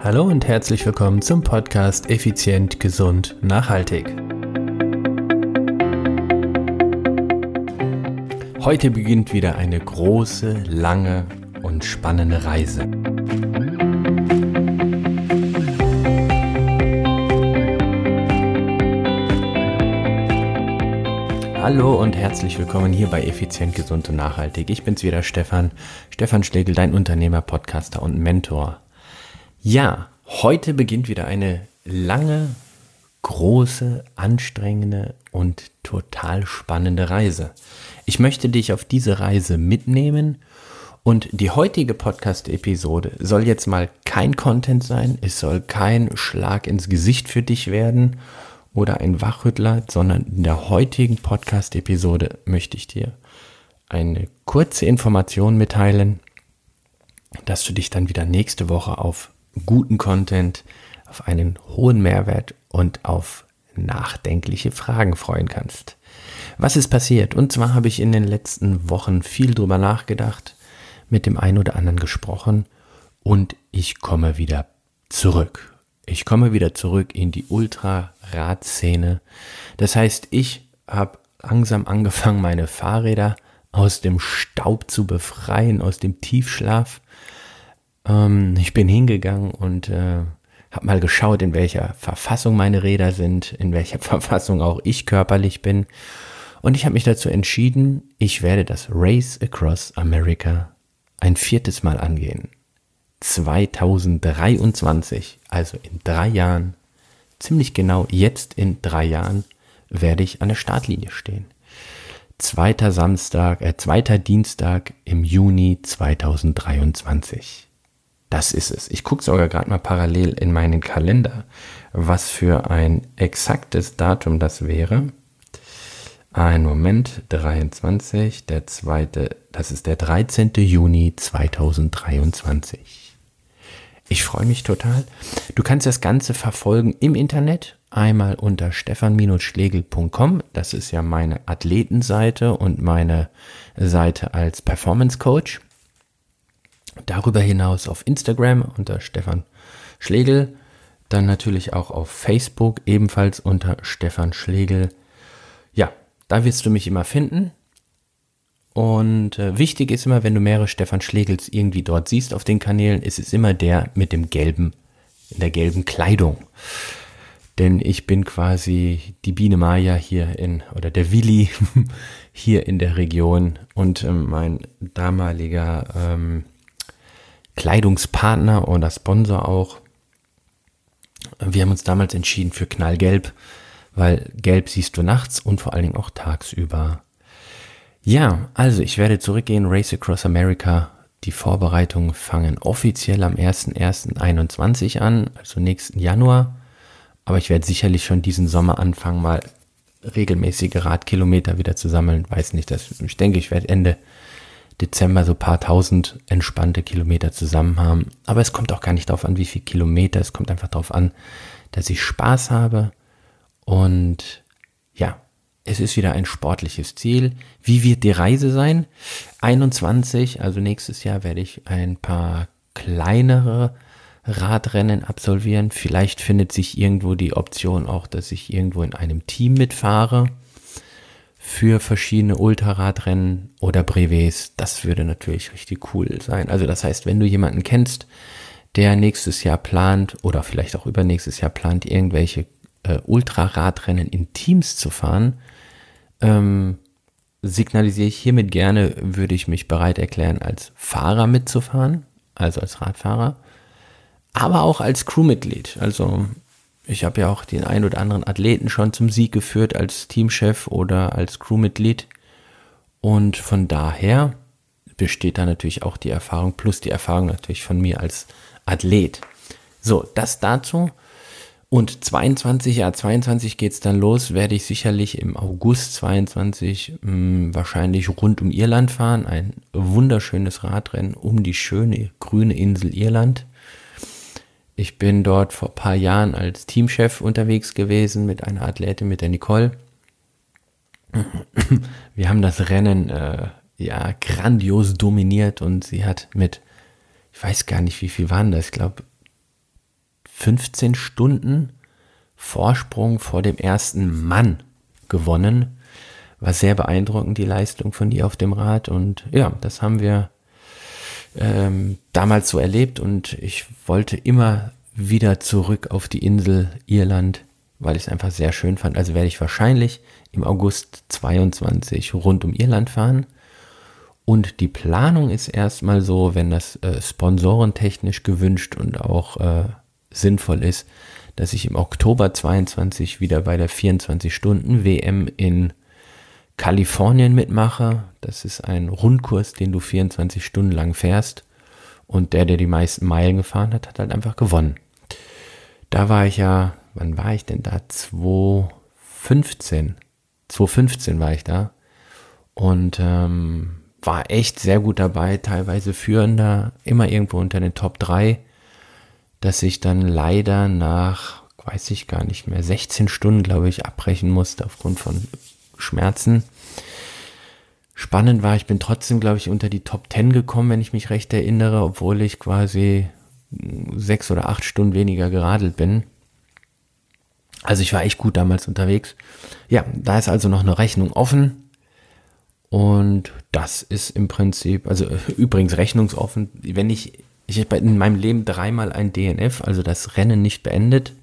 Hallo und herzlich willkommen zum Podcast Effizient, Gesund, Nachhaltig. Heute beginnt wieder eine große, lange und spannende Reise. Hallo und herzlich willkommen hier bei Effizient, Gesund und Nachhaltig. Ich bin's wieder, Stefan. Stefan Schlegel, dein Unternehmer, Podcaster und Mentor. Ja, heute beginnt wieder eine lange, große, anstrengende und total spannende Reise. Ich möchte dich auf diese Reise mitnehmen und die heutige Podcast-Episode soll jetzt mal kein Content sein, es soll kein Schlag ins Gesicht für dich werden oder ein Wachrüttler, sondern in der heutigen Podcast-Episode möchte ich dir eine kurze Information mitteilen, dass du dich dann wieder nächste Woche auf guten Content, auf einen hohen Mehrwert und auf nachdenkliche Fragen freuen kannst. Was ist passiert? Und zwar habe ich in den letzten Wochen viel drüber nachgedacht, mit dem einen oder anderen gesprochen und ich komme wieder zurück. Ich komme wieder zurück in die Ultra-Radszene. Das heißt, ich habe langsam angefangen, meine Fahrräder aus dem Staub zu befreien, aus dem Tiefschlaf ähm, ich bin hingegangen und äh, habe mal geschaut, in welcher Verfassung meine Räder sind, in welcher Verfassung auch ich körperlich bin. Und ich habe mich dazu entschieden, ich werde das Race Across America ein viertes Mal angehen. 2023, also in drei Jahren, ziemlich genau jetzt in drei Jahren, werde ich an der Startlinie stehen. Zweiter Samstag, äh, zweiter Dienstag im Juni 2023. Das ist es. Ich gucke sogar gerade mal parallel in meinen Kalender, was für ein exaktes Datum das wäre. Ein Moment, 23, der zweite, das ist der 13. Juni 2023. Ich freue mich total. Du kannst das Ganze verfolgen im Internet, einmal unter stefan-schlegel.com. Das ist ja meine Athletenseite und meine Seite als Performance Coach. Darüber hinaus auf Instagram unter Stefan Schlegel, dann natürlich auch auf Facebook ebenfalls unter Stefan Schlegel. Ja, da wirst du mich immer finden. Und äh, wichtig ist immer, wenn du mehrere Stefan Schlegels irgendwie dort siehst auf den Kanälen, ist es immer der mit dem gelben, in der gelben Kleidung. Denn ich bin quasi die Biene Maya hier in, oder der Willi hier in der Region und äh, mein damaliger ähm, Kleidungspartner oder Sponsor auch. Wir haben uns damals entschieden für Knallgelb, weil Gelb siehst du nachts und vor allen Dingen auch tagsüber. Ja, also ich werde zurückgehen, Race Across America. Die Vorbereitungen fangen offiziell am 01.01.21 an, also nächsten Januar. Aber ich werde sicherlich schon diesen Sommer anfangen, mal regelmäßige Radkilometer wieder zu sammeln. Weiß nicht, dass, ich denke, ich werde Ende Dezember so paar tausend entspannte Kilometer zusammen haben. Aber es kommt auch gar nicht darauf an, wie viel Kilometer. Es kommt einfach darauf an, dass ich Spaß habe. Und ja, es ist wieder ein sportliches Ziel. Wie wird die Reise sein? 21, also nächstes Jahr werde ich ein paar kleinere Radrennen absolvieren. Vielleicht findet sich irgendwo die Option auch, dass ich irgendwo in einem Team mitfahre für verschiedene Ultraradrennen oder Brevets. Das würde natürlich richtig cool sein. Also das heißt, wenn du jemanden kennst, der nächstes Jahr plant oder vielleicht auch übernächstes Jahr plant, irgendwelche äh, Ultraradrennen in Teams zu fahren, ähm, signalisiere ich hiermit gerne, würde ich mich bereit erklären, als Fahrer mitzufahren, also als Radfahrer, aber auch als Crewmitglied. Also ich habe ja auch den ein oder anderen Athleten schon zum Sieg geführt als Teamchef oder als Crewmitglied. Und von daher besteht da natürlich auch die Erfahrung, plus die Erfahrung natürlich von mir als Athlet. So, das dazu. Und 22, ja, 22 geht's dann los, werde ich sicherlich im August 22 mh, hm, wahrscheinlich rund um Irland fahren. Ein wunderschönes Radrennen um die schöne grüne Insel Irland. Ich bin dort vor ein paar Jahren als Teamchef unterwegs gewesen mit einer Athletin, mit der Nicole. Wir haben das Rennen äh, ja grandios dominiert und sie hat mit, ich weiß gar nicht, wie viel waren das, ich glaube 15 Stunden Vorsprung vor dem ersten Mann gewonnen. War sehr beeindruckend, die Leistung von ihr auf dem Rad. Und ja, das haben wir ähm, damals so erlebt. Und ich wollte immer wieder zurück auf die Insel Irland, weil ich es einfach sehr schön fand. Also werde ich wahrscheinlich im August 22 rund um Irland fahren. Und die Planung ist erstmal so, wenn das äh, sponsorentechnisch gewünscht und auch äh, sinnvoll ist, dass ich im Oktober 22 wieder bei der 24-Stunden-WM in Kalifornien mitmache. Das ist ein Rundkurs, den du 24 Stunden lang fährst. Und der, der die meisten Meilen gefahren hat, hat halt einfach gewonnen. Da war ich ja, wann war ich denn da? 2015. 2015 war ich da. Und ähm, war echt sehr gut dabei, teilweise führender, immer irgendwo unter den Top 3 dass ich dann leider nach, weiß ich gar nicht mehr, 16 Stunden, glaube ich, abbrechen musste aufgrund von Schmerzen. Spannend war, ich bin trotzdem, glaube ich, unter die Top 10 gekommen, wenn ich mich recht erinnere, obwohl ich quasi sechs oder acht Stunden weniger geradelt bin. Also ich war echt gut damals unterwegs. Ja, da ist also noch eine Rechnung offen. Und das ist im Prinzip, also übrigens rechnungsoffen, wenn ich ich habe in meinem Leben dreimal ein DNF, also das Rennen nicht beendet.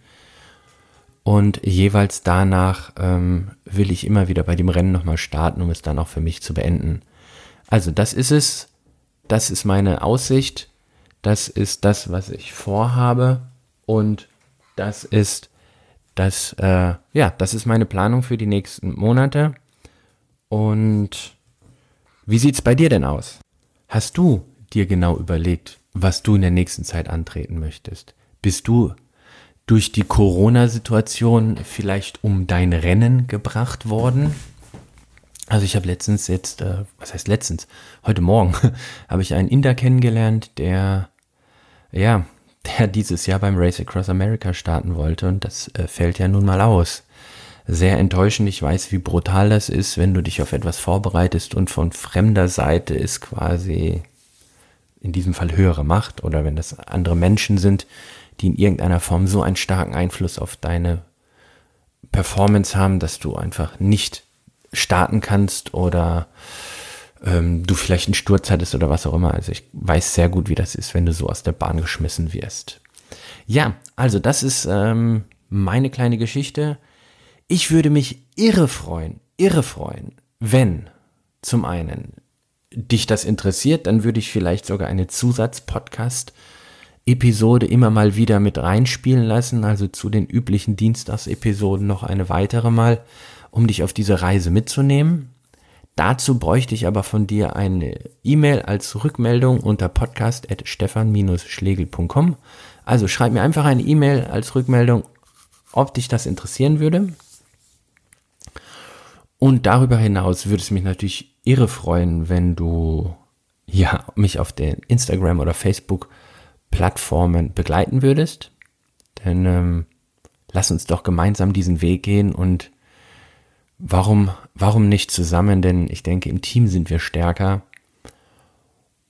Und jeweils danach ähm, will ich immer wieder bei dem Rennen nochmal starten, um es dann auch für mich zu beenden. Also das ist es. Das ist meine Aussicht. Das ist das, was ich vorhabe. Und das ist das, äh, ja, das ist meine Planung für die nächsten Monate. Und wie sieht es bei dir denn aus? Hast du dir genau überlegt, was du in der nächsten Zeit antreten möchtest. Bist du durch die Corona-Situation vielleicht um dein Rennen gebracht worden? Also ich habe letztens jetzt, äh, was heißt letztens, heute Morgen habe ich einen Inder kennengelernt, der, ja, der dieses Jahr beim Race Across America starten wollte und das äh, fällt ja nun mal aus. Sehr enttäuschend, ich weiß, wie brutal das ist, wenn du dich auf etwas vorbereitest und von fremder Seite ist quasi in diesem Fall höhere Macht oder wenn das andere Menschen sind, die in irgendeiner Form so einen starken Einfluss auf deine Performance haben, dass du einfach nicht starten kannst oder ähm, du vielleicht einen Sturz hattest oder was auch immer. Also ich weiß sehr gut, wie das ist, wenn du so aus der Bahn geschmissen wirst. Ja, also das ist ähm, meine kleine Geschichte. Ich würde mich irre freuen, irre freuen, wenn zum einen dich das interessiert, dann würde ich vielleicht sogar eine Zusatzpodcast-Episode immer mal wieder mit reinspielen lassen, also zu den üblichen Dienstagsepisoden noch eine weitere mal, um dich auf diese Reise mitzunehmen. Dazu bräuchte ich aber von dir eine E-Mail als Rückmeldung unter podcast.stefan-schlegel.com. Also schreib mir einfach eine E-Mail als Rückmeldung, ob dich das interessieren würde. Und darüber hinaus würde es mich natürlich irre freuen, wenn du ja mich auf den Instagram oder Facebook Plattformen begleiten würdest. Denn ähm, lass uns doch gemeinsam diesen Weg gehen und warum, warum nicht zusammen? Denn ich denke, im Team sind wir stärker.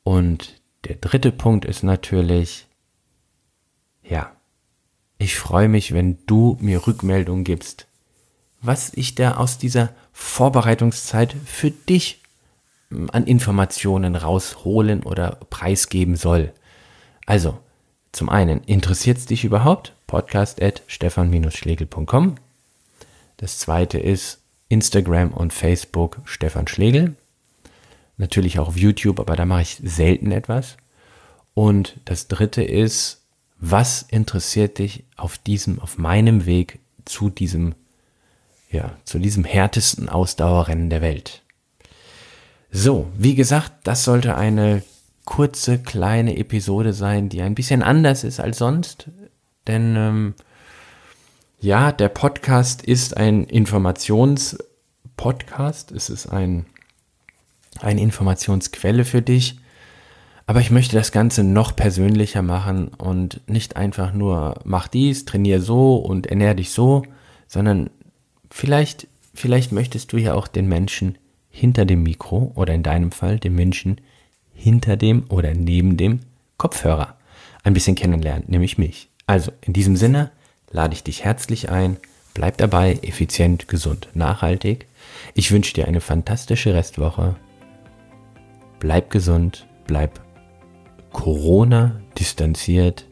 Und der dritte Punkt ist natürlich, ja, ich freue mich, wenn du mir Rückmeldung gibst, was ich da aus dieser Vorbereitungszeit für dich an Informationen rausholen oder preisgeben soll. Also, zum einen, interessiert es dich überhaupt? Podcast at stefan-schlegel.com. Das zweite ist Instagram und Facebook Stefan Schlegel. Natürlich auch auf YouTube, aber da mache ich selten etwas. Und das dritte ist, was interessiert dich auf diesem, auf meinem Weg zu diesem, ja, zu diesem härtesten Ausdauerrennen der Welt? So, wie gesagt, das sollte eine kurze, kleine Episode sein, die ein bisschen anders ist als sonst. Denn ähm, ja, der Podcast ist ein Informationspodcast. Es ist ein, eine Informationsquelle für dich. Aber ich möchte das Ganze noch persönlicher machen und nicht einfach nur mach dies, trainier so und ernähr dich so, sondern vielleicht, vielleicht möchtest du ja auch den Menschen hinter dem Mikro oder in deinem Fall dem Menschen hinter dem oder neben dem Kopfhörer ein bisschen kennenlernen, nämlich mich. Also, in diesem Sinne lade ich dich herzlich ein. Bleib dabei, effizient, gesund, nachhaltig. Ich wünsche dir eine fantastische Restwoche. Bleib gesund, bleib Corona distanziert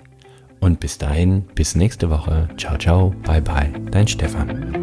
und bis dahin, bis nächste Woche. Ciao, ciao, bye, bye. Dein Stefan.